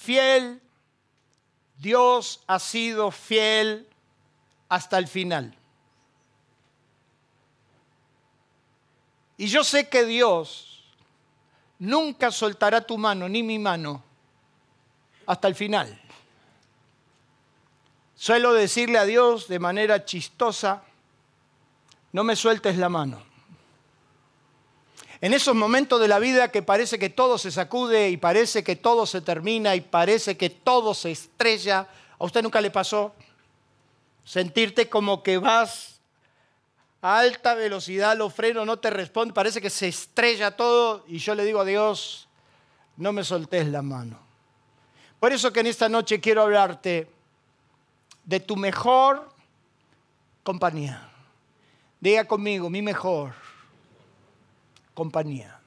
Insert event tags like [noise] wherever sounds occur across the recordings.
fiel, Dios ha sido fiel hasta el final. Y yo sé que Dios nunca soltará tu mano, ni mi mano, hasta el final. Suelo decirle a Dios de manera chistosa, no me sueltes la mano. En esos momentos de la vida que parece que todo se sacude y parece que todo se termina y parece que todo se estrella, ¿a usted nunca le pasó sentirte como que vas a alta velocidad, los frenos no te responden, parece que se estrella todo y yo le digo a Dios, no me soltes la mano. Por eso que en esta noche quiero hablarte de tu mejor compañía. Diga conmigo, mi mejor compañía.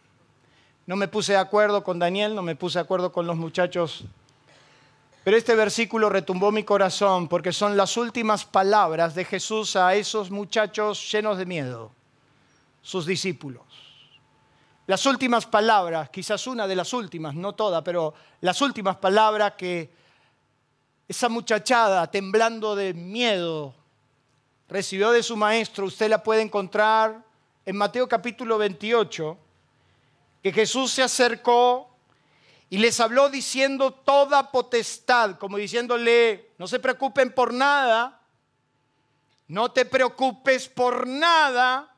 No me puse de acuerdo con Daniel, no me puse de acuerdo con los muchachos, pero este versículo retumbó mi corazón porque son las últimas palabras de Jesús a esos muchachos llenos de miedo, sus discípulos. Las últimas palabras, quizás una de las últimas, no toda, pero las últimas palabras que esa muchachada temblando de miedo recibió de su maestro, usted la puede encontrar en Mateo capítulo 28 que Jesús se acercó y les habló diciendo toda potestad, como diciéndole, no se preocupen por nada, no te preocupes por nada.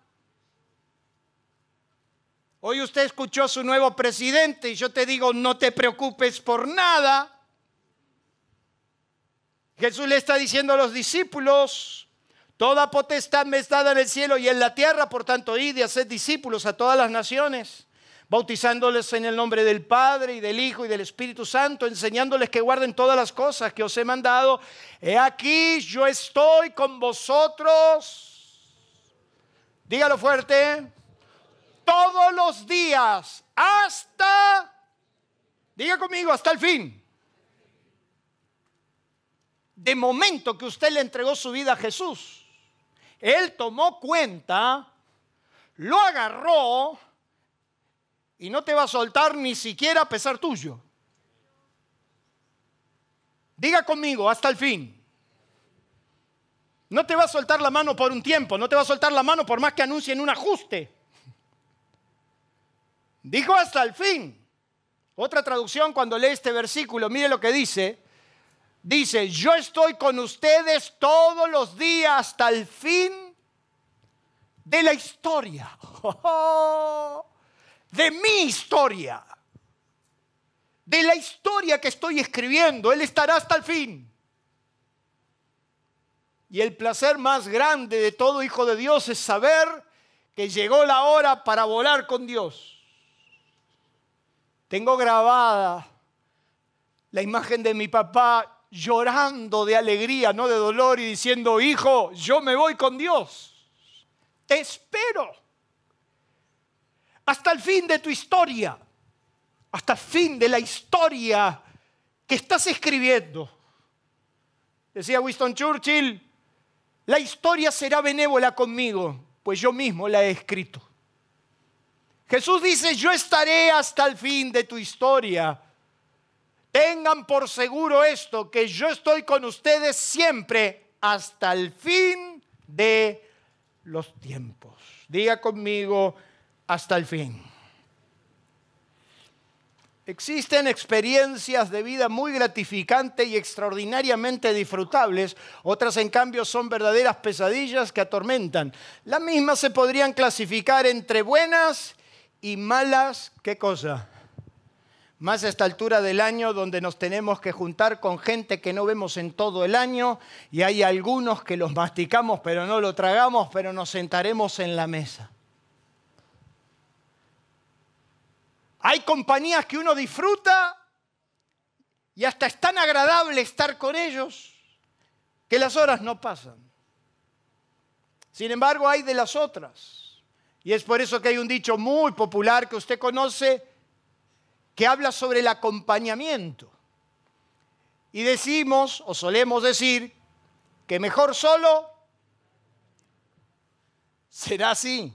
Hoy usted escuchó a su nuevo presidente y yo te digo, no te preocupes por nada. Jesús le está diciendo a los discípulos, Toda potestad me está dada en el cielo y en la tierra, por tanto, id y haced discípulos a todas las naciones, bautizándoles en el nombre del Padre y del Hijo y del Espíritu Santo, enseñándoles que guarden todas las cosas que os he mandado. He aquí, yo estoy con vosotros. Dígalo fuerte. Todos los días hasta, diga conmigo, hasta el fin. De momento que usted le entregó su vida a Jesús él tomó cuenta, lo agarró y no te va a soltar ni siquiera a pesar tuyo. Diga conmigo, hasta el fin. No te va a soltar la mano por un tiempo, no te va a soltar la mano por más que anuncien un ajuste. Dijo hasta el fin. Otra traducción cuando lee este versículo, mire lo que dice dice, yo estoy con ustedes todos los días hasta el fin de la historia. [laughs] De mi historia. De la historia que estoy escribiendo. Él estará hasta el fin. Y el placer más grande de todo hijo de Dios es saber que llegó la hora para volar con Dios. Tengo grabada la imagen de mi papá llorando de alegría, no de dolor, y diciendo, hijo, yo me voy con Dios. Te espero. Hasta el fin de tu historia. Hasta el fin de la historia que estás escribiendo. Decía Winston Churchill, la historia será benévola conmigo, pues yo mismo la he escrito. Jesús dice, yo estaré hasta el fin de tu historia Tengan por seguro esto, que yo estoy con ustedes siempre hasta el fin de los tiempos. Diga conmigo, hasta el fin. Existen experiencias de vida muy gratificantes y extraordinariamente disfrutables, otras en cambio son verdaderas pesadillas que atormentan. Las mismas se podrían clasificar entre buenas y malas, ¿qué cosa? Más a esta altura del año donde nos tenemos que juntar con gente que no vemos en todo el año y hay algunos que los masticamos pero no lo tragamos, pero nos sentaremos en la mesa. Hay compañías que uno disfruta y hasta es tan agradable estar con ellos que las horas no pasan. Sin embargo, hay de las otras. Y es por eso que hay un dicho muy popular que usted conoce que habla sobre el acompañamiento. Y decimos, o solemos decir, que mejor solo será así.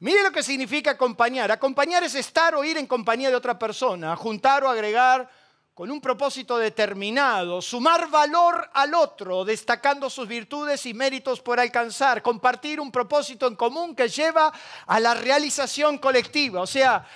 Mire lo que significa acompañar. Acompañar es estar o ir en compañía de otra persona, juntar o agregar con un propósito determinado, sumar valor al otro, destacando sus virtudes y méritos por alcanzar, compartir un propósito en común que lleva a la realización colectiva. O sea,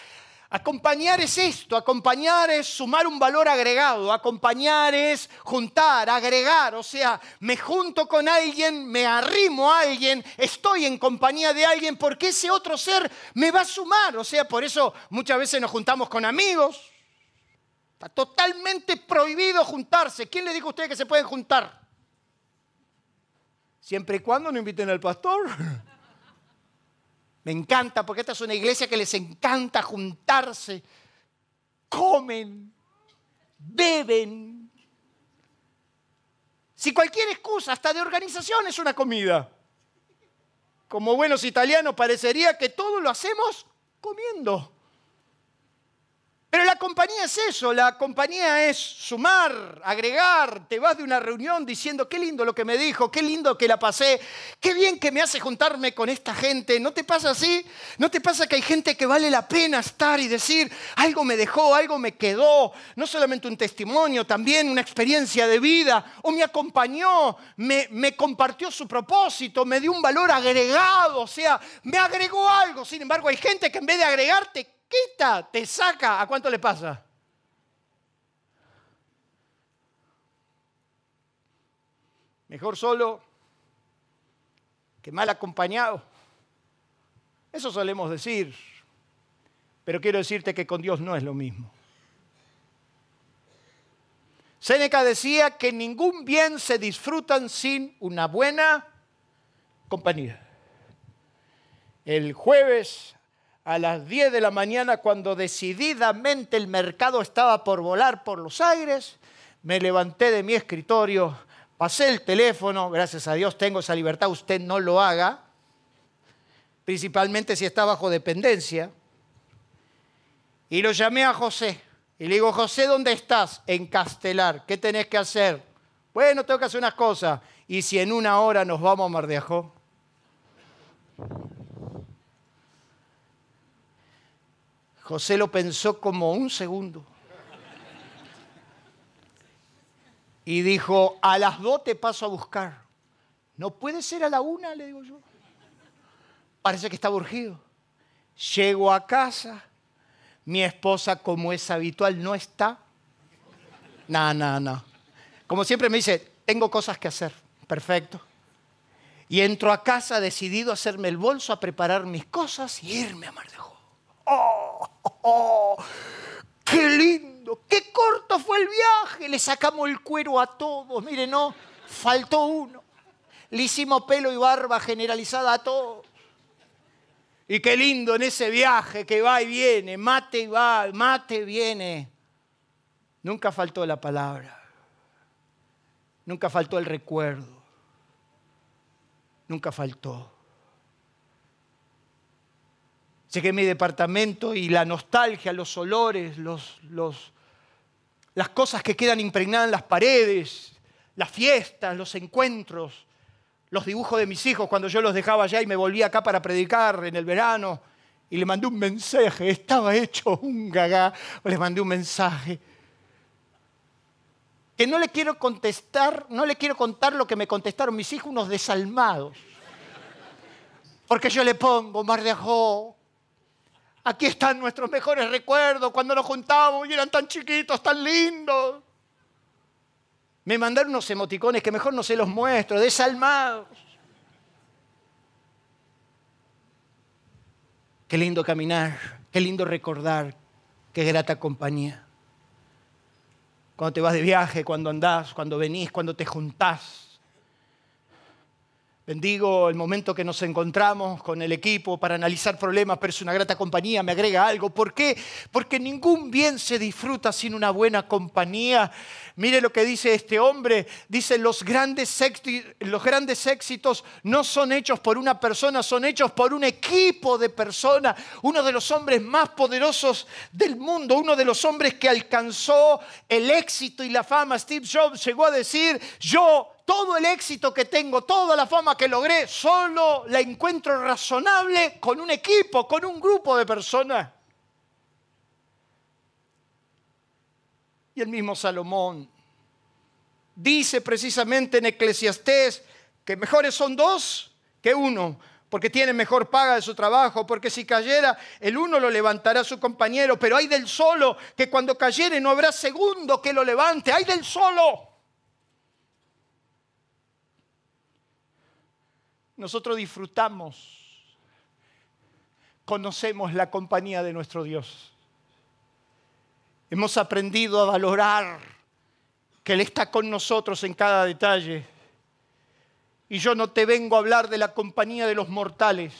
Acompañar es esto, acompañar es sumar un valor agregado, acompañar es juntar, agregar, o sea, me junto con alguien, me arrimo a alguien, estoy en compañía de alguien porque ese otro ser me va a sumar, o sea, por eso muchas veces nos juntamos con amigos. Está totalmente prohibido juntarse. ¿Quién le dijo a usted que se pueden juntar? Siempre y cuando no inviten al pastor. [laughs] Me encanta porque esta es una iglesia que les encanta juntarse. Comen, beben. Si cualquier excusa, hasta de organización, es una comida. Como buenos italianos parecería que todo lo hacemos comiendo. Pero la compañía es eso, la compañía es sumar, agregar, te vas de una reunión diciendo, qué lindo lo que me dijo, qué lindo que la pasé, qué bien que me hace juntarme con esta gente. ¿No te pasa así? ¿No te pasa que hay gente que vale la pena estar y decir, algo me dejó, algo me quedó? No solamente un testimonio, también una experiencia de vida, o me acompañó, me, compartió su propósito, me dio un valor agregado, o sea, me agregó algo. Sin embargo, hay gente que en vez de agregarte, quita, te saca. ¿A cuánto le pasa? Mejor solo que mal acompañado. Eso solemos decir, pero quiero decirte que con Dios no es lo mismo. Séneca decía que ningún bien se disfrutan sin una buena compañía. El jueves a las 10 de la mañana, cuando decididamente el mercado estaba por volar por los aires, me levanté de mi escritorio, pasé el teléfono, gracias a Dios tengo esa libertad, usted no lo haga, principalmente si está bajo dependencia, y lo llamé a José. Y le digo, José, ¿dónde estás? En Castelar. ¿Qué tenés que hacer? Bueno, tengo que hacer unas cosas. ¿Y si en una hora nos vamos a Mar de Ajó? José lo pensó como un segundo. Y dijo, a las dos te paso a buscar. No puede ser a la una, le digo yo. Parece que está urgido. Llego a casa, mi esposa, como es habitual, no está. No, no, no. Como siempre me dice, tengo cosas que hacer. Perfecto. Y entro a casa decidido a hacerme el bolso, a preparar mis cosas y irme a Mar de ¡Oh! ¡Oh! ¡Qué lindo! ¡Qué corto fue el viaje! Le sacamos el cuero a todos. Mire, no, faltó uno. Le hicimos pelo y barba generalizada a todos. Y qué lindo en ese viaje que va y viene, mate y va, mate y viene. Nunca faltó la palabra. Nunca faltó el recuerdo. Nunca faltó. Llegué a mi departamento y la nostalgia, los olores, los, las cosas que quedan impregnadas en las paredes, las fiestas, los encuentros, los dibujos de mis hijos cuando yo los dejaba allá y me volvía acá para predicar en el verano y le mandé un mensaje, estaba hecho un gagá, le mandé un mensaje que no le quiero contestar, no le quiero contar lo que me contestaron mis hijos, unos desalmados. Porque yo le pongo, Mar de Ajó, Aquí están nuestros mejores recuerdos cuando nos juntábamos y eran tan chiquitos, tan lindos. Me mandaron unos emoticones que mejor no se los muestro, desalmados. Qué lindo caminar, qué lindo recordar, qué grata compañía. Cuando te vas de viaje, cuando andás, cuando venís, cuando te juntás. Bendigo el momento que nos encontramos con el equipo para analizar problemas, pero es una grata compañía, me agrega algo. ¿Por qué? Porque ningún bien se disfruta sin una buena compañía. Mire lo que dice este hombre. Dice, los grandes, los grandes éxitos no son hechos por una persona, son hechos por un equipo de personas. Uno de los hombres más poderosos del mundo, uno de los hombres que alcanzó el éxito y la fama, Steve Jobs, llegó a decir, yo todo el éxito que tengo, toda la fama que logré, solo la encuentro razonable con un equipo, con un grupo de personas. Y el mismo Salomón dice precisamente en Eclesiastés que mejores son dos que uno, porque tiene mejor paga de su trabajo, porque si cayera, el uno lo levantará a su compañero, pero hay del solo que cuando cayere no habrá segundo que lo levante, hay del solo. Nosotros disfrutamos, conocemos la compañía de nuestro Dios. Hemos aprendido a valorar que Él está con nosotros en cada detalle. Y yo no te vengo a hablar de la compañía de los mortales.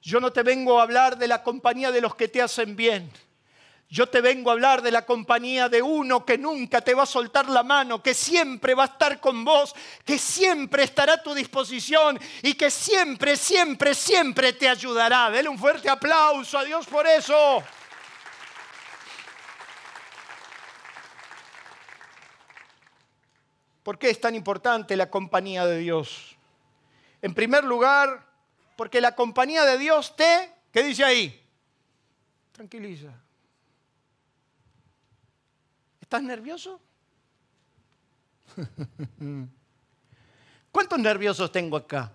Yo no te vengo a hablar de la compañía de los que te hacen bien. Yo te vengo a hablar de la compañía de uno que nunca te va a soltar la mano, que siempre va a estar con vos, que siempre estará a tu disposición y que siempre, siempre, siempre te ayudará. Dele un fuerte aplauso a Dios por eso. ¿Por qué es tan importante la compañía de Dios? En primer lugar, porque la compañía de Dios te, ¿qué dice ahí? Tranquiliza. ¿Estás nervioso? [laughs] ¿Cuántos nerviosos tengo acá?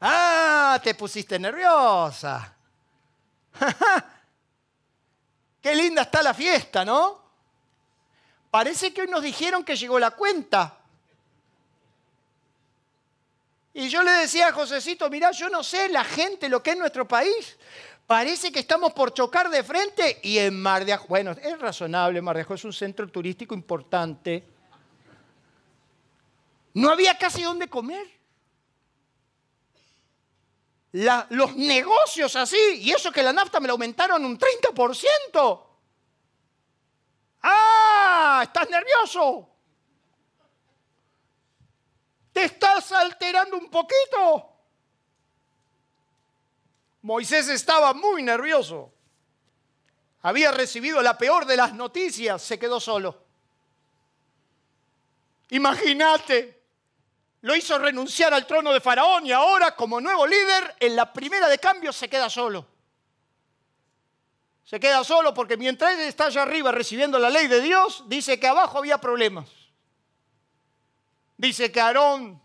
Ah, te pusiste nerviosa. [laughs] Qué linda está la fiesta, ¿no? Parece que hoy nos dijeron que llegó la cuenta. Y yo le decía a Josecito, mirá, yo no sé la gente lo que es nuestro país. Parece que estamos por chocar de frente y en Mar de Ajó, bueno, es razonable, Mar de Ajó es un centro turístico importante. No había casi dónde comer. los negocios así, y eso que la nafta me lo aumentaron un 30%. ¡Ah! ¿Estás nervioso? ¿Te estás alterando un poquito? Moisés estaba muy nervioso. Había recibido la peor de las noticias, se quedó solo. Imagínate, lo hizo renunciar al trono de Faraón y ahora como nuevo líder, en la primera de cambio se queda solo. Se queda solo porque mientras él está allá arriba recibiendo la ley de Dios, dice que abajo había problemas. Dice que Aarón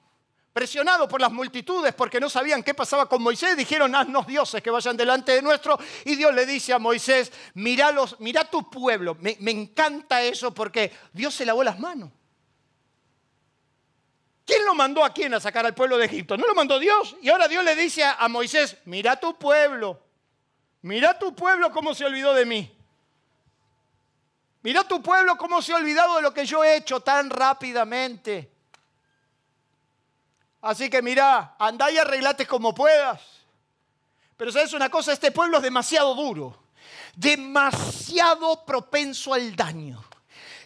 presionados por las multitudes porque no sabían qué pasaba con Moisés, dijeron, haznos dioses que vayan delante de nuestro. Y Dios le dice a Moisés, mira tu pueblo. Me, encanta eso porque Dios se lavó las manos. ¿Quién lo mandó a quién a sacar al pueblo de Egipto? ¿No lo mandó Dios? Y ahora Dios le dice a Moisés, mira tu pueblo, mira tu pueblo cómo se olvidó de mí. Mira tu pueblo cómo se ha olvidado de lo que yo he hecho tan rápidamente. Así que mira, andá y arreglate como puedas. Pero sabes una cosa, este pueblo es demasiado duro, demasiado propenso al daño.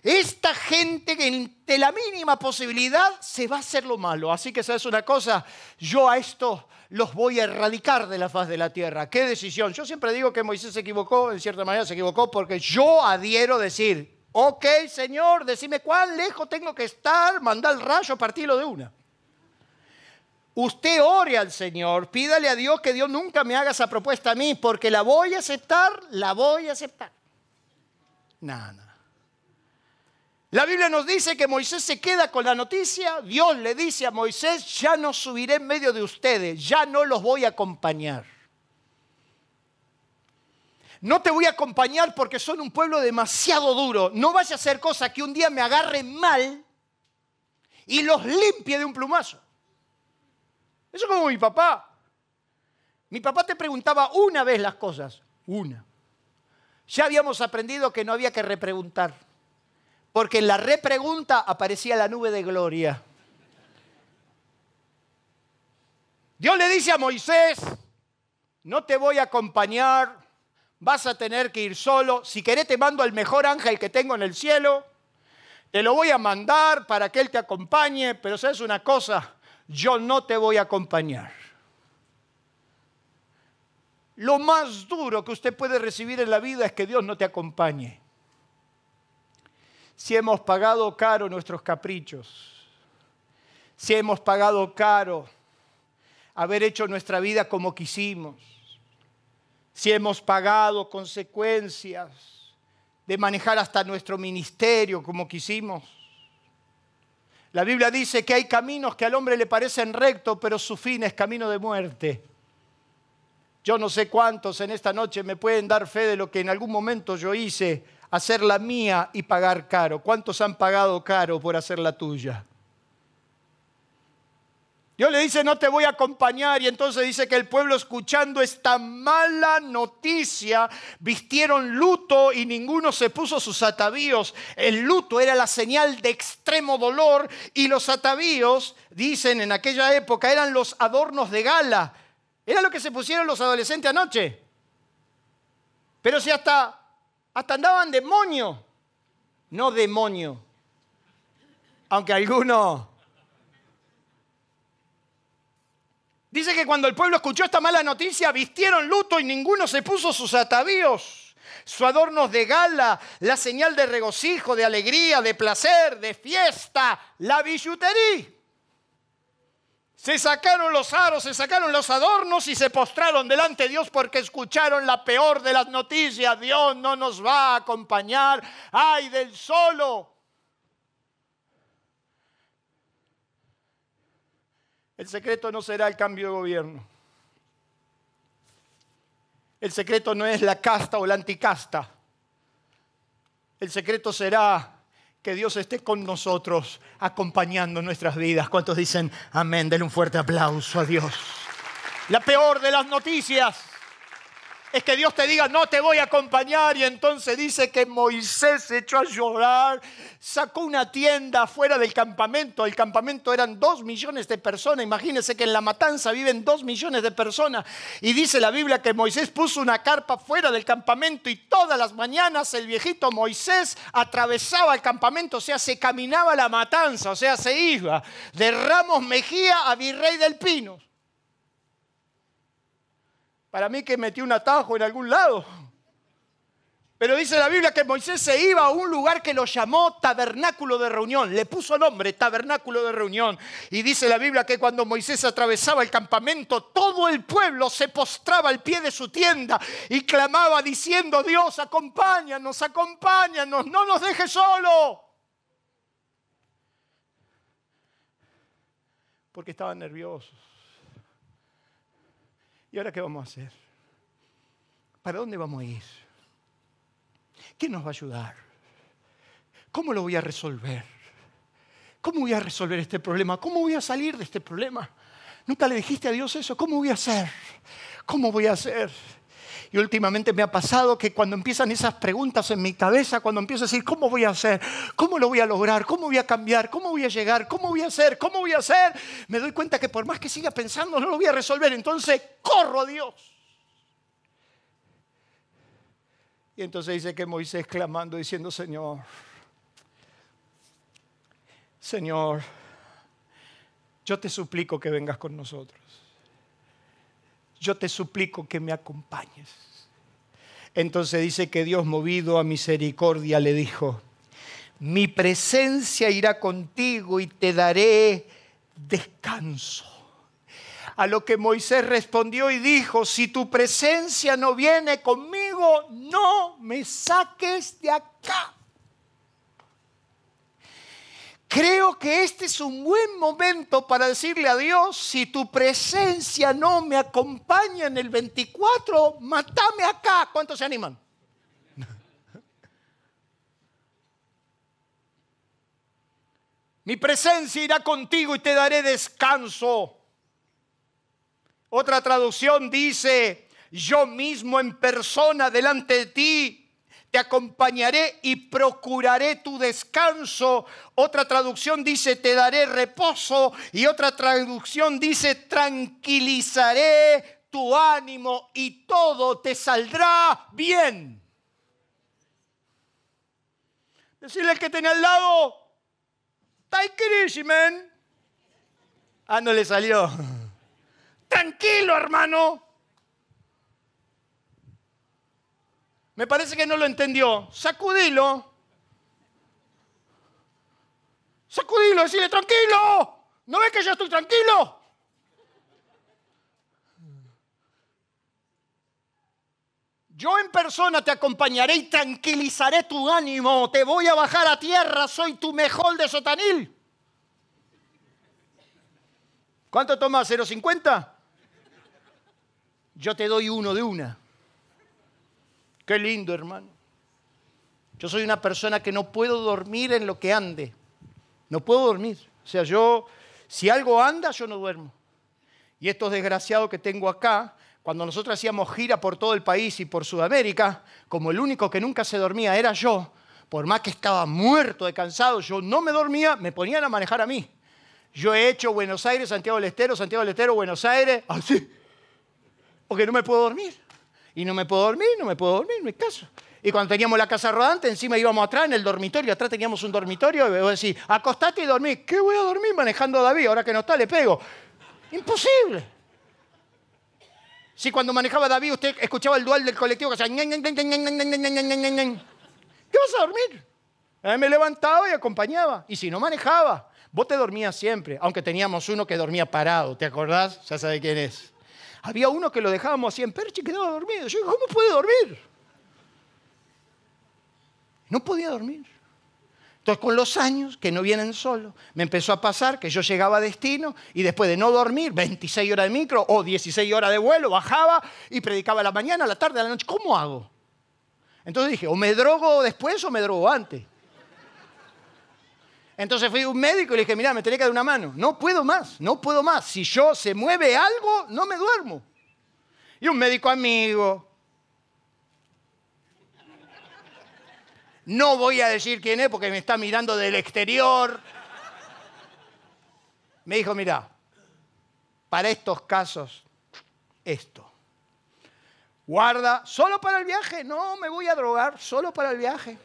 Esta gente de la mínima posibilidad se va a hacer lo malo. Así que sabes una cosa, yo a esto los voy a erradicar de la faz de la tierra. ¿Qué decisión? Yo siempre digo que Moisés se equivocó, en cierta manera se equivocó, porque yo adhiero decir, ok Señor, decime cuán lejos tengo que estar, manda el rayo, partirlo de una. Usted ore al Señor, pídale a Dios que Dios nunca me haga esa propuesta a mí, porque la voy a aceptar, la voy a aceptar. Nada. La Biblia nos dice que Moisés se queda con la noticia, Dios le dice a Moisés, ya no subiré en medio de ustedes, ya no los voy a acompañar. No te voy a acompañar porque son un pueblo demasiado duro. No vaya a hacer cosa que un día me agarre mal y los limpie de un plumazo. Eso como mi papá. Mi papá te preguntaba una vez las cosas, una. Ya habíamos aprendido que no había que repreguntar, porque en la repregunta aparecía la nube de gloria. Dios le dice a Moisés, no te voy a acompañar, vas a tener que ir solo, si querés te mando al mejor ángel que tengo en el cielo, te lo voy a mandar para que él te acompañe, pero sabes una cosa, yo no te voy a acompañar. Lo más duro que usted puede recibir en la vida es que Dios no te acompañe. Si hemos pagado caro nuestros caprichos, si hemos pagado caro haber hecho nuestra vida como quisimos, si hemos pagado consecuencias de manejar hasta nuestro ministerio como quisimos. La Biblia dice que hay caminos que al hombre le parecen rectos, pero su fin es camino de muerte. Yo no sé cuántos en esta noche me pueden dar fe de lo que en algún momento yo hice, hacer la mía y pagar caro. ¿Cuántos han pagado caro por hacer la tuya? Dios le dice, no te voy a acompañar. Y entonces dice que el pueblo escuchando esta mala noticia, vistieron luto y ninguno se puso sus atavíos. El luto era la señal de extremo dolor y los atavíos, dicen en aquella época, eran los adornos de gala era lo que se pusieron los adolescentes anoche. Pero si hasta, hasta andaban demonio, no demonio. Aunque alguno... Dice que cuando el pueblo escuchó esta mala noticia, vistieron luto y ninguno se puso sus atavíos, sus adornos de gala, la señal de regocijo, de alegría, de placer, de fiesta, la billutería. Se sacaron los aros, se sacaron los adornos y se postraron delante de Dios porque escucharon la peor de las noticias. Dios no nos va a acompañar. ¡Ay del solo! El secreto no será el cambio de gobierno. El secreto no es la casta o la anticasta. El secreto será que Dios esté con nosotros, acompañando nuestras vidas. ¿Cuántos dicen amén? Denle un fuerte aplauso a Dios. La peor de las noticias es que Dios te diga, no te voy a acompañar. Y entonces dice que Moisés se echó a llorar, sacó una tienda fuera del campamento. El campamento eran dos millones de personas. Imagínense que en la matanza viven dos millones de personas. Y dice la Biblia que Moisés puso una carpa fuera del campamento y todas las mañanas el viejito Moisés atravesaba el campamento, o sea, se caminaba la matanza, o sea, se iba de Ramos Mejía a Virrey del Pino. Para mí que metió un atajo en algún lado. Pero dice la Biblia que Moisés se iba a un lugar que lo llamó tabernáculo de reunión. Le puso nombre, tabernáculo de reunión. Y dice la Biblia que cuando Moisés atravesaba el campamento, todo el pueblo se postraba al pie de su tienda y clamaba diciendo, Dios, acompáñanos, acompáñanos, no nos dejes solo. Porque estaban nerviosos. ¿Y ahora qué vamos a hacer? ¿Para dónde vamos a ir? ¿Quién nos va a ayudar? ¿Cómo lo voy a resolver? ¿Cómo voy a resolver este problema? ¿Cómo voy a salir de este problema? ¿Nunca le dijiste a Dios eso? ¿Cómo voy a hacer? ¿Cómo voy a hacer? Y últimamente me ha pasado que cuando empiezan esas preguntas en mi cabeza, cuando empiezo a decir, ¿cómo voy a hacer? ¿Cómo lo voy a lograr? ¿Cómo voy a cambiar? ¿Cómo voy a llegar? ¿Cómo voy a hacer? ¿Cómo voy a hacer? Me doy cuenta que por más que siga pensando, no lo voy a resolver. Entonces, corro a Dios. Y entonces dice que Moisés clamando, diciendo, Señor, Señor, yo te suplico que vengas con nosotros yo te suplico que me acompañes. Entonces dice que Dios movido a misericordia le dijo, mi presencia irá contigo y te daré descanso. A lo que Moisés respondió y dijo, si tu presencia no viene conmigo, no me saques de acá. Creo que este es un buen momento para decirle a Dios, si tu presencia no me acompaña en el 24, matame acá. ¿Cuántos se animan? Mi presencia irá contigo y te daré descanso. Otra traducción dice, yo mismo en persona delante de ti te acompañaré y procuraré tu descanso. Otra traducción dice, te daré reposo. Y otra traducción dice, tranquilizaré tu ánimo y todo te saldrá bien. Decirle al que tenía al lado, man. Ah, no le salió. [laughs] Tranquilo, hermano. Me parece que no lo entendió. Sacudilo. Sacudilo, decirle tranquilo. ¿No ves que yo estoy tranquilo? Yo en persona te acompañaré y tranquilizaré tu ánimo. Te voy a bajar a tierra. Soy tu mejor de sotanil. ¿Cuánto toma? ¿0,50? Yo te doy uno de una. Qué lindo, hermano. Yo soy una persona que no puedo dormir en lo que ande. No puedo dormir. O sea, yo, si algo anda, yo no duermo. Y estos desgraciados que tengo acá, cuando nosotros hacíamos gira por todo el país y por Sudamérica, como el único que nunca se dormía era yo, por más que estaba muerto de cansado, yo no me dormía, me ponían a manejar a mí. Yo he hecho Buenos Aires, Santiago del Estero, Santiago del Estero, Buenos Aires, así, porque no me puedo dormir. Y no me puedo dormir, no me puedo dormir, no hay caso. Y cuando teníamos la casa rodante, encima íbamos atrás en el dormitorio, atrás teníamos un dormitorio, y voy a decir, acostate y dormí. ¿Qué voy a dormir manejando a David? Ahora que no está, le pego. Imposible. Si cuando manejaba David usted escuchaba el dual del colectivo que hacía... ¿Qué vas a dormir? me levantaba y acompañaba. Y si no manejaba, vos te dormías siempre, aunque teníamos uno que dormía parado, ¿te acordás? Ya sabe quién es. Había uno que lo dejábamos así en percha y quedaba dormido. Yo digo, ¿cómo puede dormir? No podía dormir. Entonces, con los años, que no vienen solos, me empezó a pasar que yo llegaba a destino y después de no dormir, 26 horas de micro o 16 horas de vuelo, bajaba y predicaba a la mañana, a la tarde, a la noche. ¿Cómo hago? Entonces dije, o me drogo después o me drogo antes. Entonces fui a un médico y le dije, mira, me tenía que dar una mano. No puedo más, no puedo más. Si yo se mueve algo, no me duermo. Y un médico amigo. No voy a decir quién es porque me está mirando del exterior. Me dijo, mira, para estos casos, esto. Guarda, solo para el viaje. No, me voy a drogar, solo para el viaje.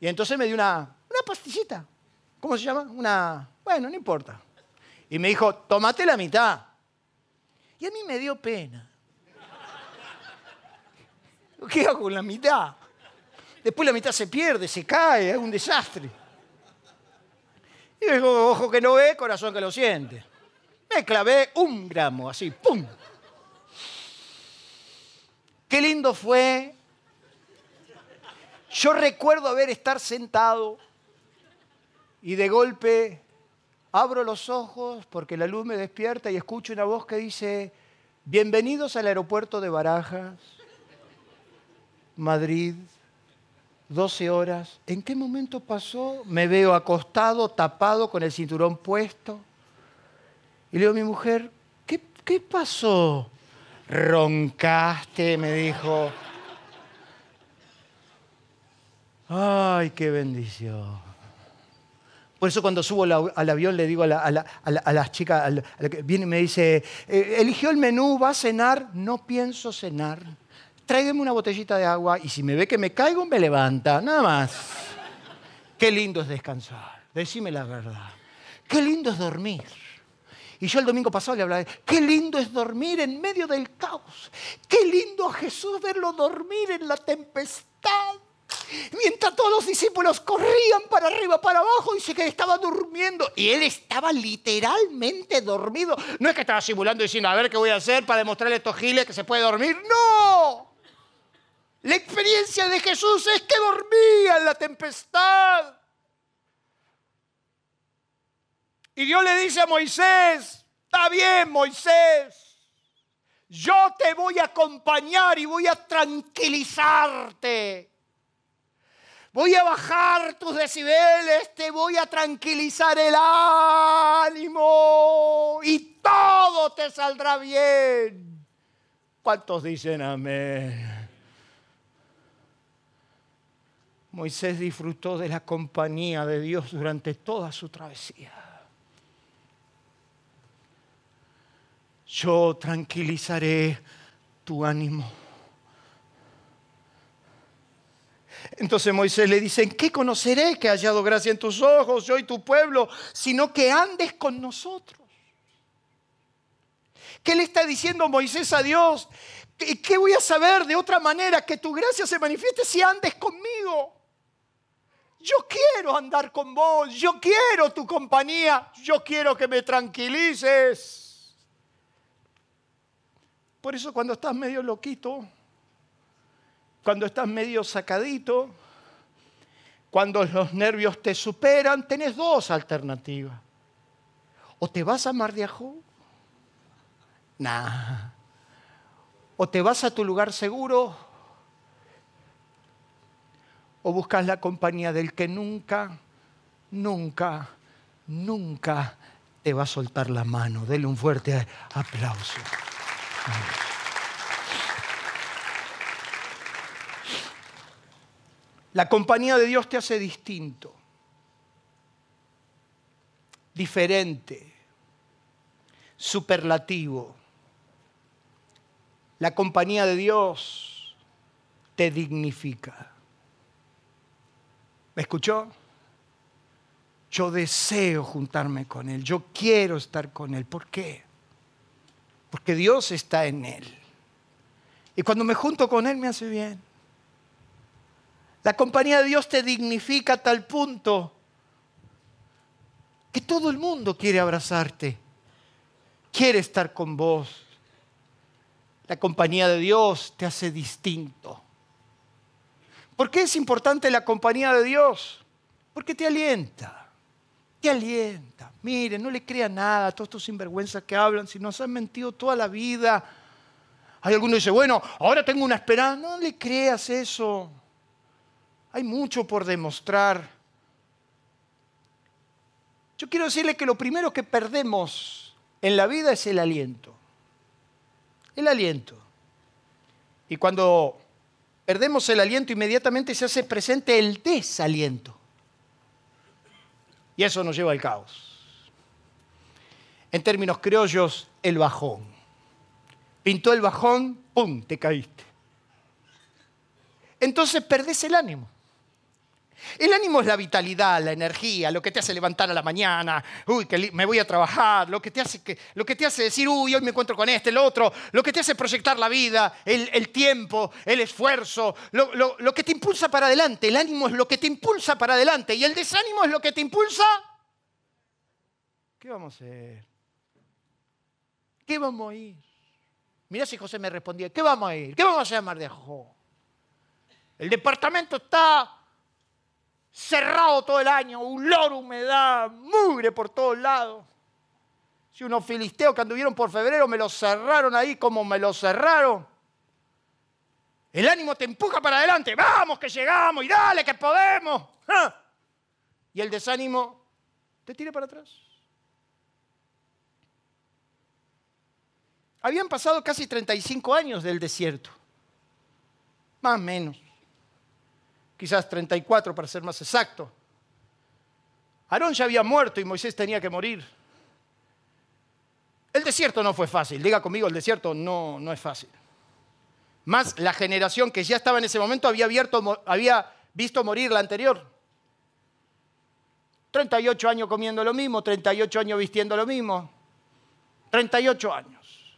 Y entonces me dio una, una pastillita. ¿Cómo se llama? Una... Bueno, no importa. Y me dijo, tómate la mitad. Y a mí me dio pena. ¿Qué hago con la mitad? Después la mitad se pierde, se cae, es un desastre. Y digo, ojo que no ve, corazón que lo siente. Me clavé un gramo, así, ¡pum! Qué lindo fue. Yo recuerdo haber estar sentado y de golpe abro los ojos porque la luz me despierta y escucho una voz que dice, bienvenidos al aeropuerto de Barajas, Madrid, 12 horas. ¿En qué momento pasó? Me veo acostado, tapado, con el cinturón puesto. Y le digo a mi mujer, ¿qué, qué pasó? Roncaste, me dijo. Ay, qué bendición. Por eso cuando subo al avión le digo a, las chicas, viene y me dice, eh, eligió el menú, va a cenar, no pienso cenar. Tráigame una botellita de agua y si me ve que me caigo, me levanta, nada más. Qué lindo es descansar, decime la verdad. Qué lindo es dormir. Y yo el domingo pasado le hablaba, qué lindo es dormir en medio del caos. Qué lindo a Jesús verlo dormir en la tempestad. Mientras todos los discípulos corrían para arriba, para abajo, dice que estaba durmiendo. Y él estaba literalmente dormido. No es que estaba simulando diciendo, a ver qué voy a hacer para demostrarle a estos giles que se puede dormir. No. La experiencia de Jesús es que dormía en la tempestad. Y Dios le dice a Moisés, está bien Moisés, yo te voy a acompañar y voy a tranquilizarte. Voy a bajar tus decibeles, te voy a tranquilizar el ánimo y todo te saldrá bien. ¿Cuántos dicen amén? Moisés disfrutó de la compañía de Dios durante toda su travesía. Yo tranquilizaré tu ánimo. Entonces Moisés le dice, ¿en qué conoceré que ha hallado gracia en tus ojos, yo y tu pueblo, sino que andes con nosotros? ¿Qué le está diciendo Moisés a Dios? ¿Qué voy a saber de otra manera que tu gracia se manifieste si andes conmigo? Yo quiero andar con vos, yo quiero tu compañía, yo quiero que me tranquilices. Por eso cuando estás medio loquito, cuando estás medio sacadito, cuando los nervios te superan, tenés dos alternativas. O te vas a Mar de Ajó, nah. O te vas a tu lugar seguro, o buscas la compañía del que nunca, nunca, nunca te va a soltar la mano. Dele un fuerte aplauso. La compañía de Dios te hace distinto, diferente, superlativo. La compañía de Dios te dignifica. ¿Me escuchó? Yo deseo juntarme con Él, yo quiero estar con Él. ¿Por qué? Porque Dios está en Él. Y cuando me junto con Él me hace bien. La compañía de Dios te dignifica a tal punto que todo el mundo quiere abrazarte, quiere estar con vos. La compañía de Dios te hace distinto. ¿Por qué es importante la compañía de Dios? Porque te alienta, te alienta. Miren, no le crean nada a todos estos sinvergüenzas que hablan, si nos han mentido toda la vida. Hay alguno que dice, bueno, ahora tengo una esperanza. No le creas eso. Hay mucho por demostrar. Yo quiero decirle que lo primero que perdemos en la vida es el aliento. El aliento. Y cuando perdemos el aliento, inmediatamente se hace presente el desaliento. Y eso nos lleva al caos. En términos criollos, el bajón. Pintó el bajón, ¡pum!, te caíste. Entonces perdés el ánimo. El ánimo es la vitalidad, la energía, lo que te hace levantar a la mañana, uy, que me voy a trabajar, lo que te hace, que, lo que te hace decir, uy, hoy me encuentro con este, el otro, lo que te hace proyectar la vida, el, tiempo, el esfuerzo, lo, que te impulsa para adelante. El ánimo es lo que te impulsa para adelante y el desánimo es lo que te impulsa. ¿Qué vamos a hacer? ¿Qué vamos a ir? Mirá si José me respondía, ¿qué vamos a ir? ¿Qué vamos a hacer Mar de El departamento está cerrado todo el año, un loro, humedad, mugre por todos lados. Si unos filisteos que anduvieron por febrero me lo cerraron ahí como me lo cerraron. El ánimo te empuja para adelante, vamos que llegamos y dale que podemos. Y el desánimo te tira para atrás. Habían pasado casi 35 años del desierto, más o menos quizás 34 para ser más exacto. Aarón ya había muerto y Moisés tenía que morir. El desierto no fue fácil, diga conmigo, el desierto no, no es fácil. Más la generación que ya estaba en ese momento había, visto morir la anterior. 38 años comiendo lo mismo, 38 años vistiendo lo mismo. 38 años.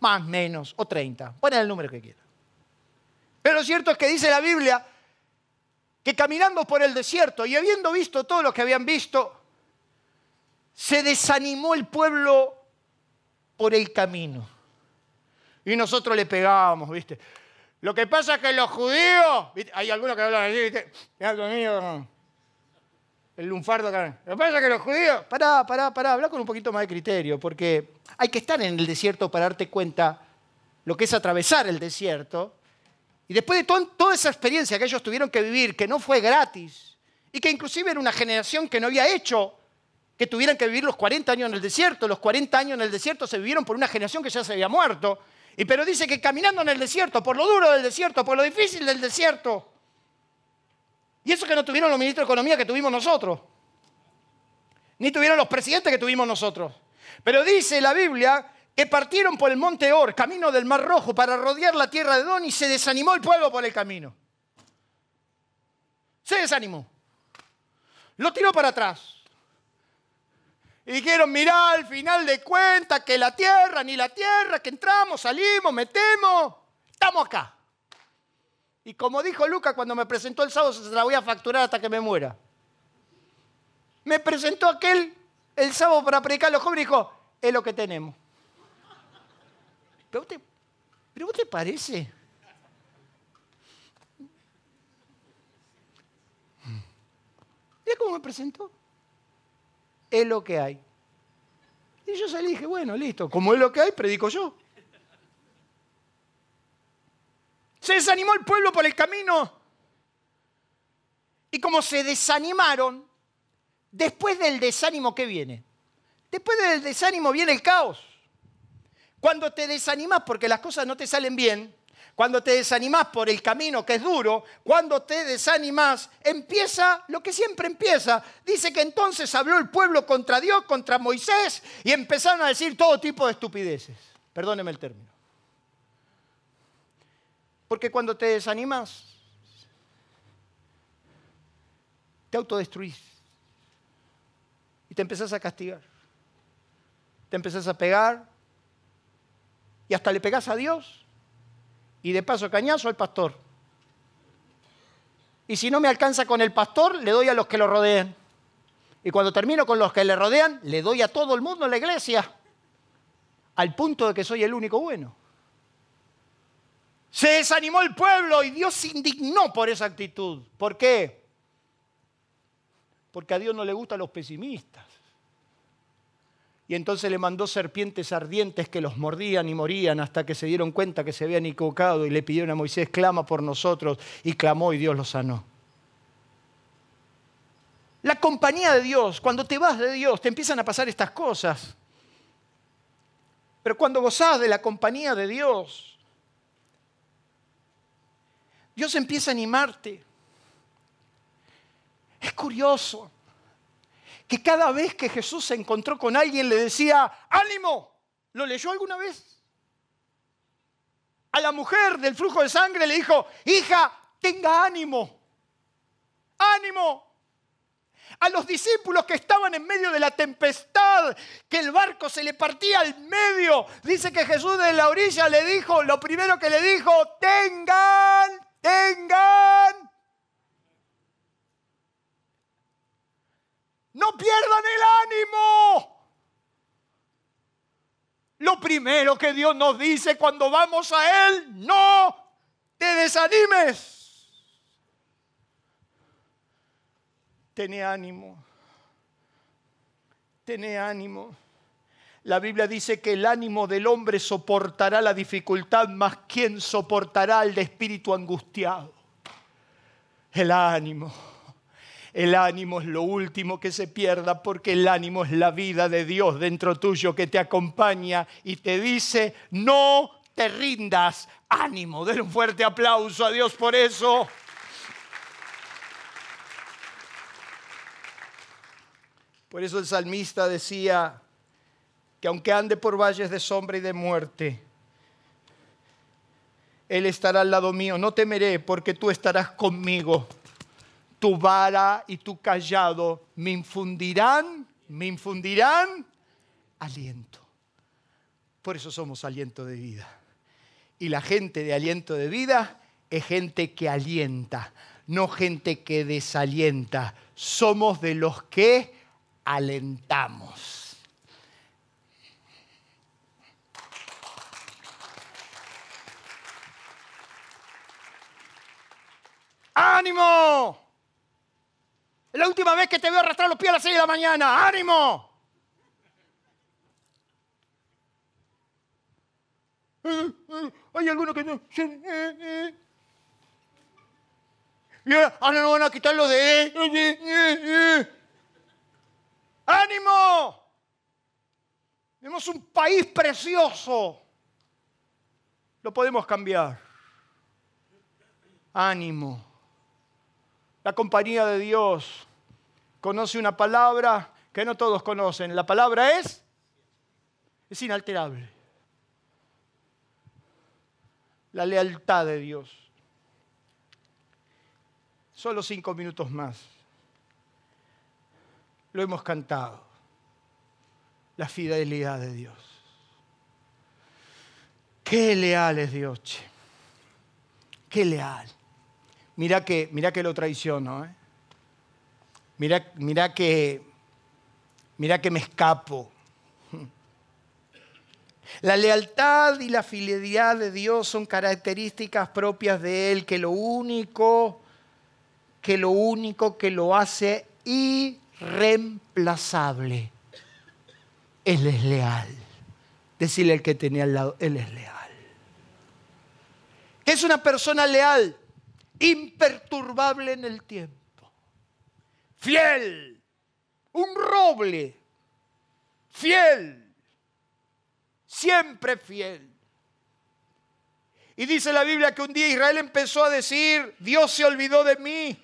Más, menos, o 30. Ponen el número que quieran. Pero lo cierto es que dice la Biblia que caminando por el desierto y habiendo visto todo lo que habían visto, se desanimó el pueblo por el camino. Y nosotros le pegábamos, ¿viste? Lo que pasa es que los judíos, hay algunos que hablan así, ¿viste? el lunfardo acá. Lo que pasa es que los judíos, pará, pará, pará, habla con un poquito más de criterio, porque hay que estar en el desierto para darte cuenta lo que es atravesar el desierto y después de toda esa experiencia que ellos tuvieron que vivir, que no fue gratis, y que inclusive era una generación que no había hecho que tuvieran que vivir los 40 años en el desierto, los 40 años en el desierto se vivieron por una generación que ya se había muerto, y pero dice que caminando en el desierto, por lo duro del desierto, por lo difícil del desierto, Y eso que no tuvieron los ministros de Economía que tuvimos nosotros. Ni tuvieron los presidentes que tuvimos nosotros. Pero dice la Biblia que partieron por el monte Or, camino del Mar Rojo, para rodear la tierra de Don y se desanimó el pueblo por el camino. Se desanimó. Lo tiró para atrás. Y dijeron, mirá, al final de cuentas, que la tierra, ni la tierra, que entramos, salimos, metemos, estamos acá. Y como dijo Lucas cuando me presentó el sábado, se la voy a facturar hasta que me muera. Me presentó aquel el sábado para predicar a los jóvenes y dijo, es lo que tenemos. ¿Pero, ¿Pero vos te parece? ¿Mira cómo me presentó? Es lo que hay. Y yo salí y dije, bueno, listo, como es lo que hay, predico yo. Se desanimó el pueblo por el camino. Y como se desanimaron, después del desánimo, ¿qué viene? Después del desánimo viene el caos. Cuando te desanimas porque las cosas no te salen bien, cuando te desanimas por el camino que es duro, cuando te desanimas, empieza lo que siempre empieza. Dice que entonces habló el pueblo contra Dios, contra Moisés, y empezaron a decir todo tipo de estupideces. Perdóneme el término. Porque cuando te desanimas, te autodestruís y te empezás a castigar. Te empezás a pegar, y hasta le pegás a Dios y de paso cañazo al pastor. Y si no me alcanza con el pastor, le doy a los que lo rodean. Y cuando termino con los que le rodean, le doy a todo el mundo en la iglesia, al punto de que soy el único bueno. Se desanimó el pueblo y Dios se indignó por esa actitud. ¿Por qué? Porque a Dios no le gustan los pesimistas. Y entonces le mandó serpientes ardientes que los mordían y morían hasta que se dieron cuenta que se habían equivocado y le pidieron a Moisés, clama por nosotros. Y clamó y Dios lo sanó. La compañía de Dios, cuando te vas de Dios, te empiezan a pasar estas cosas. Pero cuando gozás de la compañía de Dios, Dios empieza a animarte. Es curioso que cada vez que Jesús se encontró con alguien le decía, ánimo. ¿Lo leyó alguna vez? A la mujer del flujo de sangre le dijo, hija, tenga ánimo. Ánimo. A los discípulos que estaban en medio de la tempestad, que el barco se le partía al medio, dice que Jesús de la orilla le dijo, lo primero que le dijo, tengan, tengan No pierdan el ánimo. Lo primero que Dios nos dice cuando vamos a Él, no te desanimes. Tené ánimo. Tené ánimo. La Biblia dice que el ánimo del hombre soportará la dificultad, más quien soportará el de espíritu angustiado. El ánimo. El ánimo es lo último que se pierda porque el ánimo es la vida de Dios dentro tuyo que te acompaña y te dice, no te rindas, ánimo. Den un fuerte aplauso a Dios por eso. Por eso el salmista decía que aunque ande por valles de sombra y de muerte, Él estará al lado mío. No temeré porque tú estarás conmigo tu vara y tu callado me infundirán, me infundirán aliento. Por eso somos aliento de vida. Y la gente de aliento de vida es gente que alienta, no gente que desalienta. Somos de los que alentamos. ¡Ánimo! Es la última vez que te veo arrastrar los pies a las 6 de la mañana. ¡Ánimo! Hay algunos que no. Y ahora no van a quitar lo de. ¡Ánimo! Tenemos un país precioso. Lo podemos cambiar. Ánimo. La compañía de Dios conoce una palabra que no todos conocen. La palabra es, es inalterable. La lealtad de Dios. Solo cinco minutos más. Lo hemos cantado. La fidelidad de Dios. Qué leal es Dios. Qué leal. Mira que, mira que lo traiciono, ¿eh? Mira, mira que, mira que me escapo. La lealtad y la fidelidad de Dios son características propias de Él, que lo único, que lo único que lo hace irreemplazable, Él es leal. Decirle al que tenía al lado, Él es leal. Es una persona leal, imperturbable en el tiempo fiel, un roble, fiel, siempre fiel. Y dice la Biblia que un día Israel empezó a decir, Dios se olvidó de mí.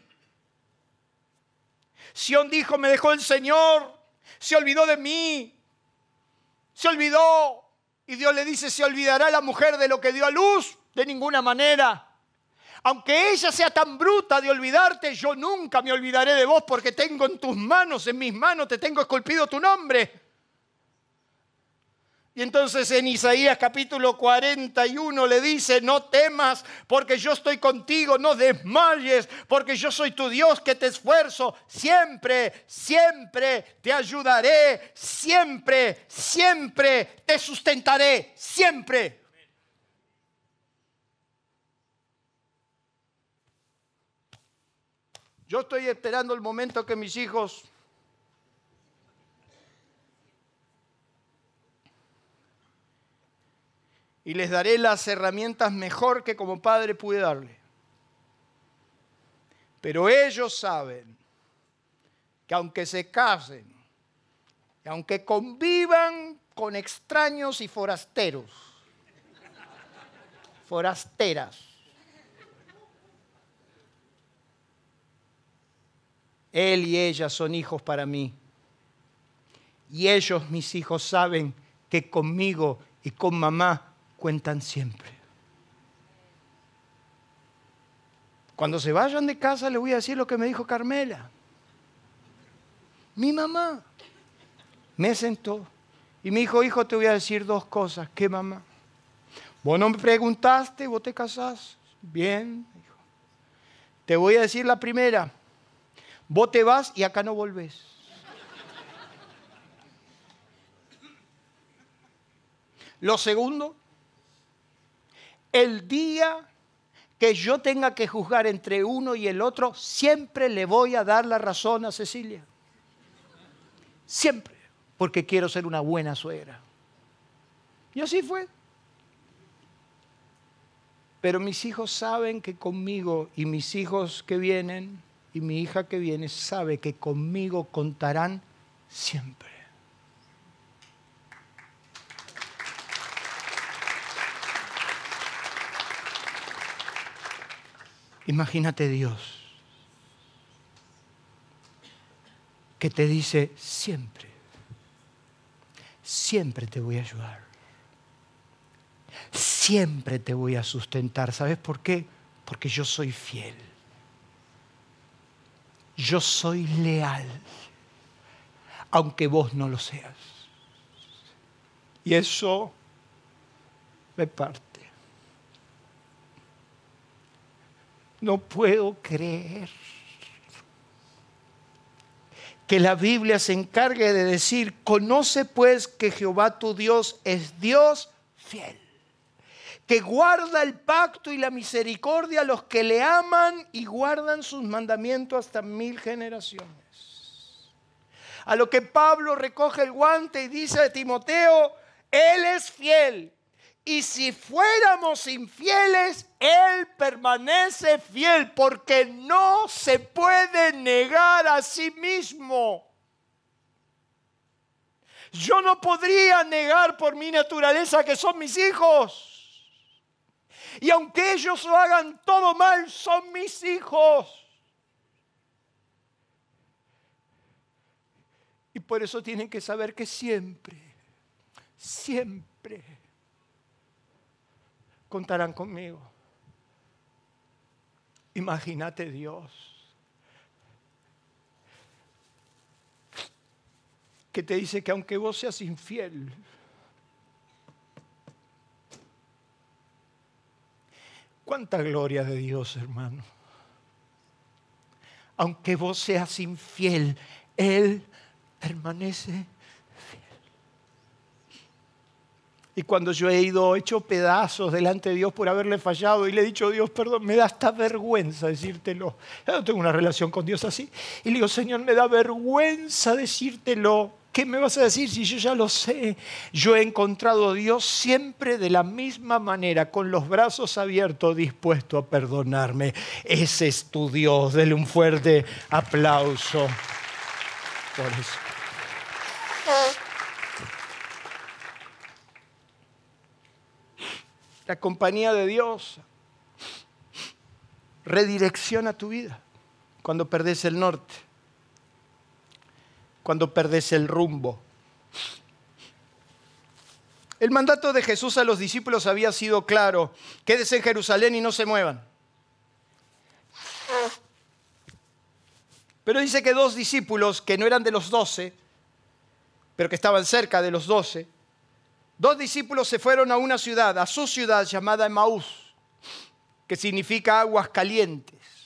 Sión dijo, me dejó el Señor, se olvidó de mí, se olvidó. Y Dios le dice, ¿se olvidará la mujer de lo que dio a luz? De ninguna manera. Aunque ella sea tan bruta de olvidarte, yo nunca me olvidaré de vos porque tengo en tus manos, en mis manos, te tengo esculpido tu nombre. Y entonces en Isaías capítulo 41 le dice, no temas porque yo estoy contigo, no desmayes porque yo soy tu Dios que te esfuerzo, siempre, siempre te ayudaré, siempre, siempre te sustentaré, siempre. Yo estoy esperando el momento que mis hijos y les daré las herramientas mejor que como padre pude darle. Pero ellos saben que aunque se casen, y aunque convivan con extraños y forasteros, forasteras, Él y ella son hijos para mí. Y ellos, mis hijos, saben que conmigo y con mamá cuentan siempre. Cuando se vayan de casa le voy a decir lo que me dijo Carmela. Mi mamá me sentó y me dijo, hijo, te voy a decir dos cosas. ¿Qué mamá? Vos no me preguntaste, vos te casás. Bien. Te voy a decir la primera. Vos te vas y acá no volvés. Lo segundo, el día que yo tenga que juzgar entre uno y el otro, siempre le voy a dar la razón a Cecilia. Siempre, porque quiero ser una buena suegra. Y así fue. Pero mis hijos saben que conmigo y mis hijos que vienen y mi hija que viene sabe que conmigo contarán siempre. Imagínate Dios que te dice siempre, siempre te voy a ayudar, siempre te voy a sustentar. ¿Sabes por qué? Porque yo soy fiel yo soy leal, aunque vos no lo seas. Y eso me parte. No puedo creer que la Biblia se encargue de decir, conoce pues que Jehová tu Dios es Dios fiel que guarda el pacto y la misericordia a los que le aman y guardan sus mandamientos hasta mil generaciones. A lo que Pablo recoge el guante y dice a Timoteo, Él es fiel. Y si fuéramos infieles, Él permanece fiel porque no se puede negar a sí mismo. Yo no podría negar por mi naturaleza que son mis hijos. Y aunque ellos lo hagan todo mal, son mis hijos. Y por eso tienen que saber que siempre, siempre contarán conmigo. Imagínate Dios. que te dice que aunque vos seas infiel, cuánta gloria de Dios, hermano. Aunque vos seas infiel, Él permanece Y cuando yo he ido hecho pedazos delante de Dios por haberle fallado y le he dicho, Dios, perdón, me da hasta vergüenza decírtelo. Yo no tengo una relación con Dios así. Y le digo, Señor, me da vergüenza decírtelo. ¿Qué me vas a decir si yo ya lo sé? Yo he encontrado a Dios siempre de la misma manera, con los brazos abiertos, dispuesto a perdonarme. Ese es tu Dios. Dele un fuerte aplauso por eso. la compañía de Dios redirecciona tu vida cuando perdés el norte, cuando perdés el rumbo. El mandato de Jesús a los discípulos había sido claro, quédese en Jerusalén y no se muevan. Pero dice que dos discípulos que no eran de los doce, pero que estaban cerca de los doce, Dos discípulos se fueron a una ciudad, a su ciudad llamada Emaús, que significa aguas calientes.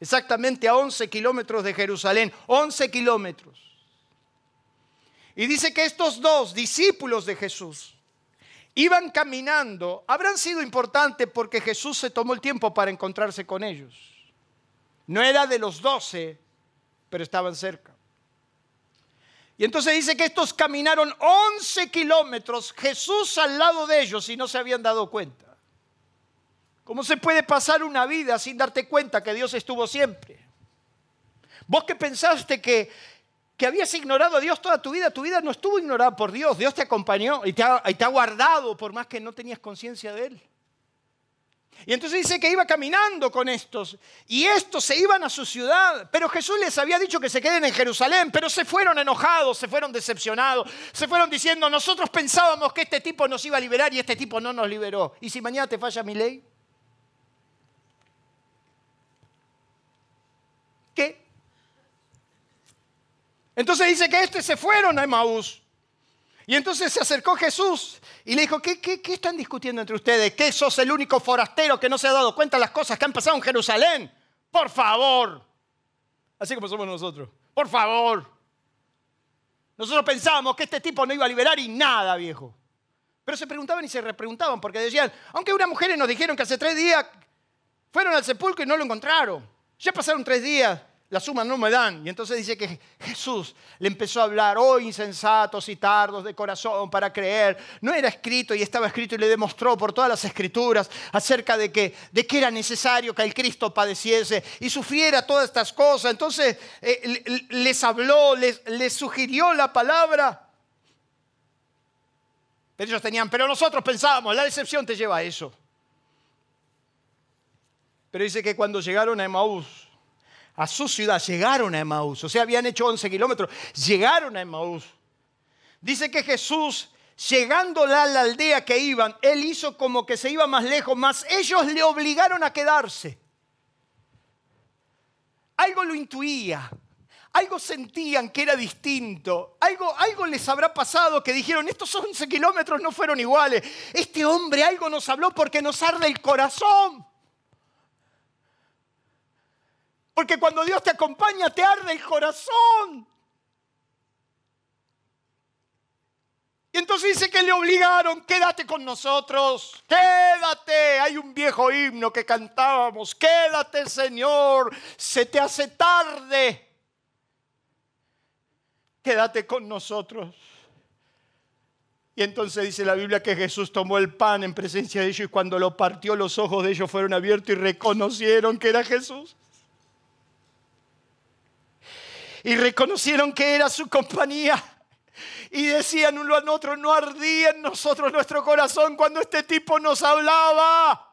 Exactamente a 11 kilómetros de Jerusalén, 11 kilómetros. Y dice que estos dos discípulos de Jesús iban caminando, habrán sido importantes porque Jesús se tomó el tiempo para encontrarse con ellos. No era de los doce, pero estaban cerca. Y entonces dice que estos caminaron 11 kilómetros, Jesús al lado de ellos y no se habían dado cuenta. ¿Cómo se puede pasar una vida sin darte cuenta que Dios estuvo siempre? Vos que pensaste que, que habías ignorado a Dios toda tu vida, tu vida no estuvo ignorada por Dios, Dios te acompañó y te y te ha guardado por más que no tenías conciencia de Él. Y entonces dice que iba caminando con estos. Y estos se iban a su ciudad. Pero Jesús les había dicho que se queden en Jerusalén. Pero se fueron enojados, se fueron decepcionados. Se fueron diciendo, nosotros pensábamos que este tipo nos iba a liberar y este tipo no nos liberó. ¿Y si mañana te falla mi ley? ¿Qué? Entonces dice que estos se fueron a Emaús. Y entonces se acercó Jesús y le dijo, ¿qué, qué, están discutiendo entre ustedes? ¿Que sos el único forastero que no se ha dado cuenta de las cosas que han pasado en Jerusalén? Por favor. Así como somos nosotros. Por favor. Nosotros pensábamos que este tipo no iba a liberar y nada, viejo. Pero se preguntaban y se repreguntaban porque decían, aunque unas mujeres nos dijeron que hace tres días fueron al sepulcro y no lo encontraron. Ya pasaron tres días la suma no me dan. Y entonces dice que Jesús le empezó a hablar, oh insensatos y tardos de corazón para creer. No era escrito y estaba escrito y le demostró por todas las escrituras acerca de que, de que era necesario que el Cristo padeciese y sufriera todas estas cosas. Entonces eh, les habló, les, les sugirió la palabra. Pero ellos tenían, pero nosotros pensábamos, la decepción te lleva a eso. Pero dice que cuando llegaron a Emaús, a su ciudad, llegaron a Emaús. O sea, habían hecho 11 kilómetros, llegaron a Emaús. Dice que Jesús, llegando a la aldea que iban, él hizo como que se iba más lejos, más ellos le obligaron a quedarse. Algo lo intuía, algo sentían que era distinto, algo, algo les habrá pasado que dijeron, estos 11 kilómetros no fueron iguales, este hombre algo nos habló porque nos arde el corazón. Porque cuando Dios te acompaña te arde el corazón. Y entonces dice que le obligaron, quédate con nosotros, quédate. Hay un viejo himno que cantábamos, quédate Señor, se te hace tarde. Quédate con nosotros. Y entonces dice la Biblia que Jesús tomó el pan en presencia de ellos y cuando lo partió los ojos de ellos fueron abiertos y reconocieron que era Jesús y reconocieron que era su compañía. Y decían uno al otro, no ardía en nosotros nuestro corazón cuando este tipo nos hablaba.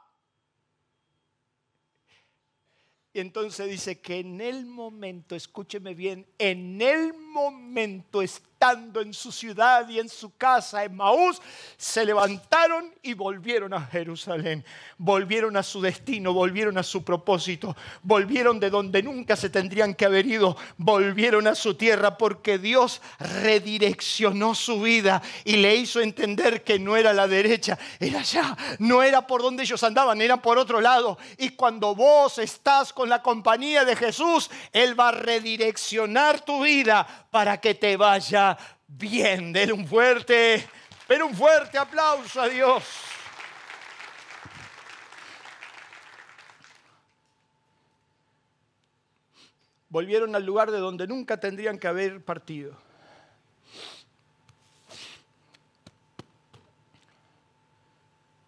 Y entonces dice que en el momento, escúcheme bien, en el momento en su ciudad y en su casa en Maús, se levantaron y volvieron a Jerusalén, volvieron a su destino, volvieron a su propósito, volvieron de donde nunca se tendrían que haber ido, volvieron a su tierra porque Dios redireccionó su vida y le hizo entender que no era la derecha, era allá, no era por donde ellos andaban, era por otro lado. Y cuando vos estás con la compañía de Jesús, Él va a redireccionar tu vida para que te vaya bien. Den un fuerte, pero un fuerte aplauso a Dios. Volvieron al lugar de donde nunca tendrían que haber partido.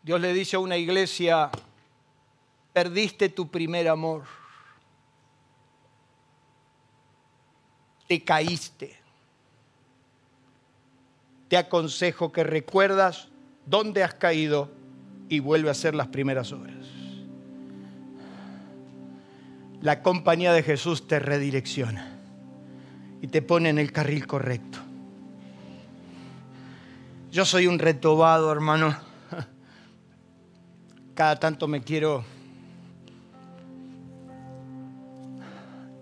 Dios le dice a una iglesia, perdiste tu primer amor. te caíste. Te aconsejo que recuerdas dónde has caído y vuelve a hacer las primeras obras. La compañía de Jesús te redirecciona y te pone en el carril correcto. Yo soy un retobado, hermano. Cada tanto me quiero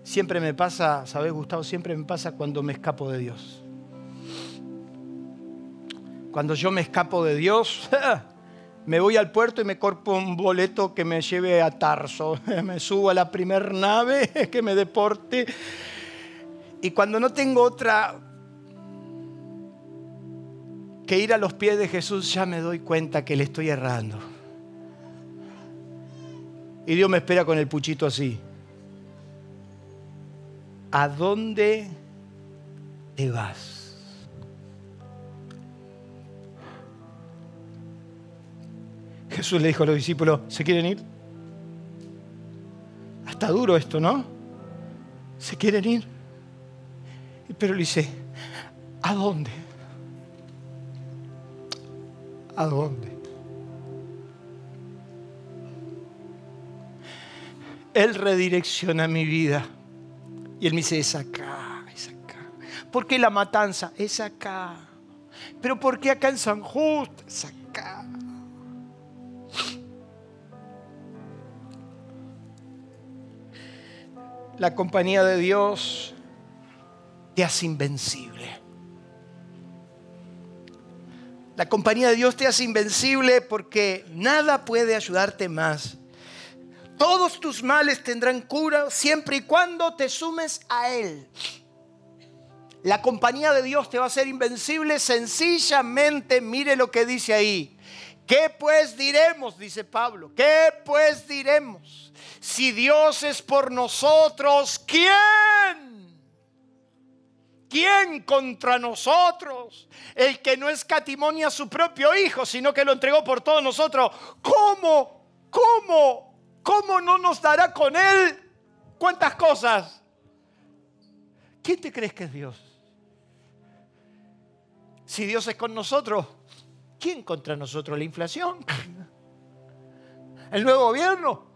Siempre me pasa, ¿sabes Gustavo? Siempre me pasa cuando me escapo de Dios. Cuando yo me escapo de Dios, [laughs] me voy al puerto y me corpo un boleto que me lleve a Tarso. [laughs] Me subo a la primer nave [laughs] que me deporte. Y cuando no tengo otra que ir a los pies de Jesús, ya me doy cuenta que le estoy errando. Y Dios me espera con el puchito así. ¿a dónde te vas? Jesús le dijo a los discípulos, ¿se quieren ir? Está duro esto, ¿no? ¿Se quieren ir? Pero le dice, ¿a dónde? ¿A dónde? Él redirecciona mi vida. Y él me dice, es acá, es acá. ¿Por qué la matanza? Es acá. Pero ¿por qué acá en San Justo? Es acá. La compañía de Dios te hace invencible. La compañía de Dios te hace invencible porque nada puede ayudarte más todos tus males tendrán cura siempre y cuando te sumes a Él. La compañía de Dios te va a hacer invencible sencillamente, mire lo que dice ahí. ¿Qué pues diremos? Dice Pablo. ¿Qué pues diremos? Si Dios es por nosotros, ¿quién? ¿Quién contra nosotros? El que no escatimonia a su propio Hijo, sino que lo entregó por todos nosotros. ¿Cómo? ¿Cómo? ¿cómo no nos dará con Él cuántas cosas? ¿Quién te crees que es Dios? Si Dios es con nosotros, ¿quién contra nosotros? ¿La inflación? [laughs] ¿El nuevo gobierno?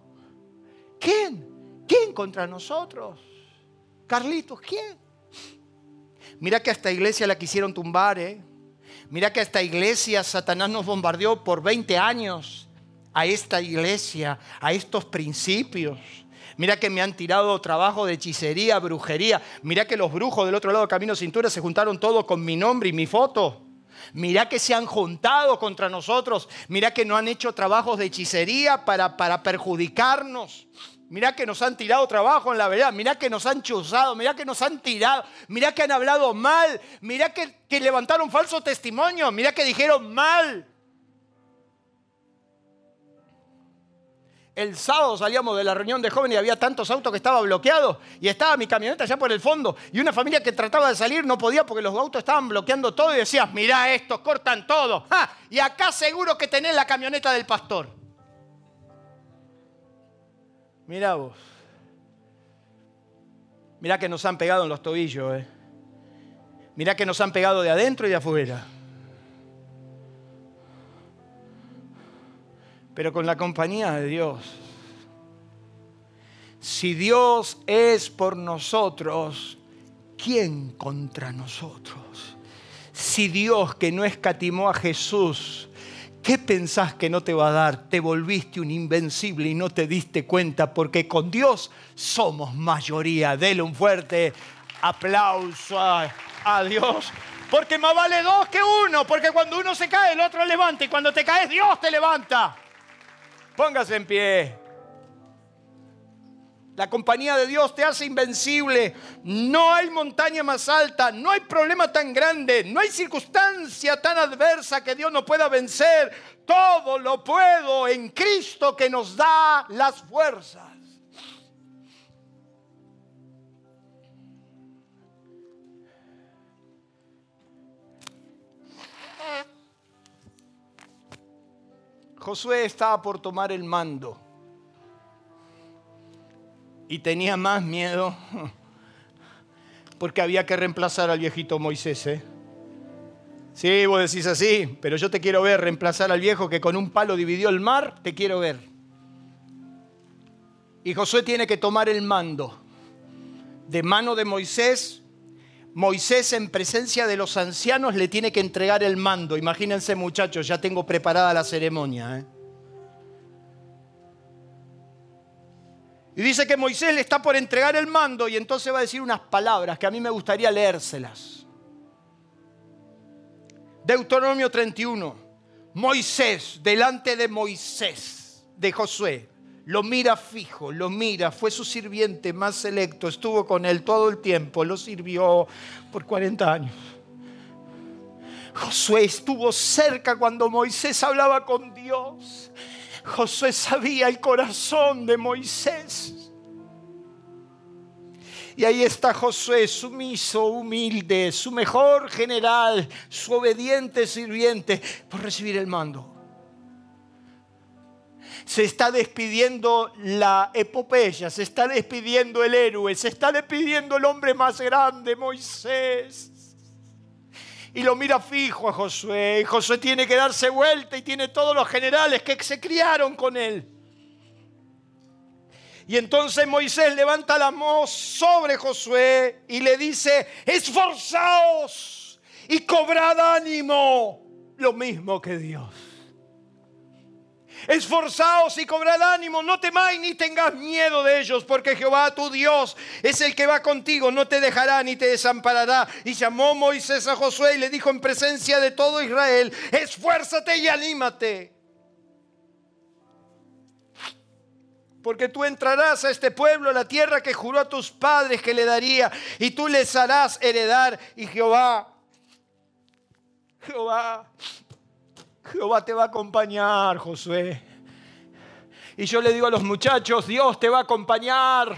¿Quién? ¿Quién contra nosotros? Carlitos, ¿quién? Mira que a esta iglesia la quisieron tumbar, ¿eh? Mira que a esta iglesia Satanás nos bombardeó por 20 años a esta iglesia, a estos principios. Mira que me han tirado trabajo de hechicería, brujería. Mira que los brujos del otro lado de Camino Cintura se juntaron todos con mi nombre y mi foto. Mira que se han juntado contra nosotros. Mira que no han hecho trabajos de hechicería para, para perjudicarnos. Mira que nos han tirado trabajo en la verdad. Mira que nos han chuzado. Mira que nos han tirado. Mira que han hablado mal. Mira que, que levantaron falso testimonio. Mira que dijeron mal. El sábado salíamos de la reunión de jóvenes y había tantos autos que estaba bloqueado y estaba mi camioneta allá por el fondo y una familia que trataba de salir no podía porque los autos estaban bloqueando todo y decías, mirá esto, cortan todo. Y acá seguro que tenés la camioneta del pastor. Mirá vos. Mirá que nos han pegado en los tobillos. Eh. Mirá que nos han pegado de adentro y de afuera. Pero con la compañía de Dios. Si Dios es por nosotros, ¿quién contra nosotros? Si Dios que no escatimó a Jesús, ¿qué pensás que no te va a dar? Te volviste un invencible y no te diste cuenta porque con Dios somos mayoría. Dele un fuerte aplauso a, Dios. Porque más vale dos que uno, porque cuando uno se cae, el otro levanta, y cuando te caes, Dios te levanta. Póngase en pie. La compañía de Dios te hace invencible. No hay montaña más alta, no hay problema tan grande, no hay circunstancia tan adversa que Dios no pueda vencer. Todo lo puedo en Cristo que nos da las fuerzas. Josué estaba por tomar el mando y tenía más miedo [laughs] porque había que reemplazar al viejito Moisés. ¿eh? Sí, vos decís así, pero yo te quiero ver reemplazar al viejo que con un palo dividió el mar, te quiero ver. Y Josué tiene que tomar el mando de mano de Moisés. Moisés en presencia de los ancianos le tiene que entregar el mando. Imagínense muchachos, ya tengo preparada la ceremonia. ¿eh? Y dice que Moisés le está por entregar el mando y entonces va a decir unas palabras que a mí me gustaría leérselas. Deuteronomio 31. Moisés, delante de Moisés, de Josué, lo mira fijo, lo mira, fue su sirviente más selecto, estuvo con él todo el tiempo, lo sirvió por 40 años. Josué estuvo cerca cuando Moisés hablaba con Dios. Josué sabía el corazón de Moisés. Y ahí está Josué, sumiso, humilde, su mejor general, su obediente sirviente, por recibir el mando. Se está despidiendo la epopeya, se está despidiendo el héroe, se está despidiendo el hombre más grande, Moisés y lo mira fijo a Josué. Y Josué tiene que darse vuelta y tiene todos los generales que se criaron con él. Y entonces Moisés levanta la mano sobre Josué y le dice, esforzaos y cobrad ánimo, lo mismo que Dios. Esforzaos y cobrad ánimo, no temáis ni tengas miedo de ellos, porque Jehová tu Dios es el que va contigo, no te dejará ni te desamparará. Y llamó Moisés a Josué y le dijo en presencia de todo Israel, esfuérzate y anímate. Porque tú entrarás a este pueblo, a la tierra que juró a tus padres que le daría, y tú les harás heredar. Y Jehová, Jehová Jehová te va a acompañar, Josué. Y yo le digo a los muchachos, Dios te va a acompañar.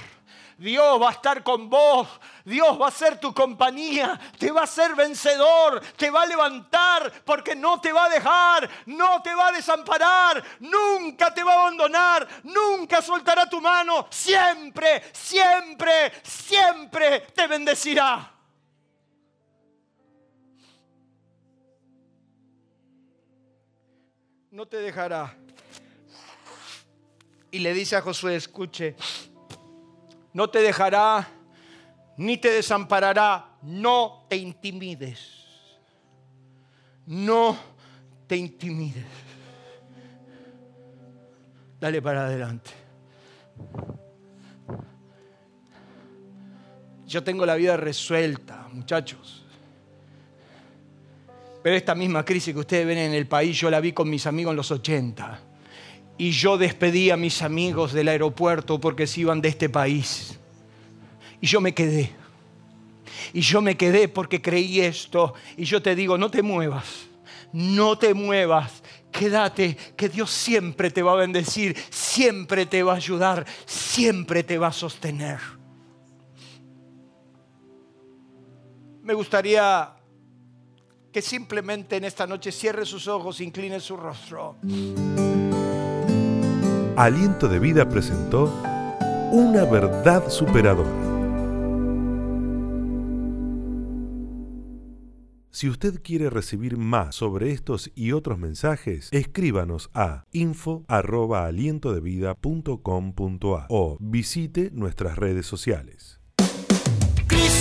Dios va a estar con vos. Dios va a ser tu compañía. Te va a ser vencedor. Te va a levantar porque no te va a dejar. No te va a desamparar. Nunca te va a abandonar. Nunca soltará tu mano. Siempre, siempre, siempre te bendecirá. No te dejará. Y le dice a Josué, escuche, no te dejará ni te desamparará, no te intimides. No te intimides. Dale para adelante. Yo tengo la vida resuelta, muchachos. Pero esta misma crisis que ustedes ven en el país, yo la vi con mis amigos en los 80. Y yo despedí a mis amigos del aeropuerto porque se iban de este país. Y yo me quedé. Y yo me quedé porque creí esto. Y yo te digo, no te muevas. No te muevas. Quédate, que Dios siempre te va a bendecir, siempre te va a ayudar, siempre te va a sostener. Me gustaría que simplemente en esta noche cierre sus ojos, incline su rostro. Aliento de Vida presentó una verdad superadora. Si usted quiere recibir más sobre estos y otros mensajes, escríbanos a info@alientodevida.com.a o visite nuestras redes sociales.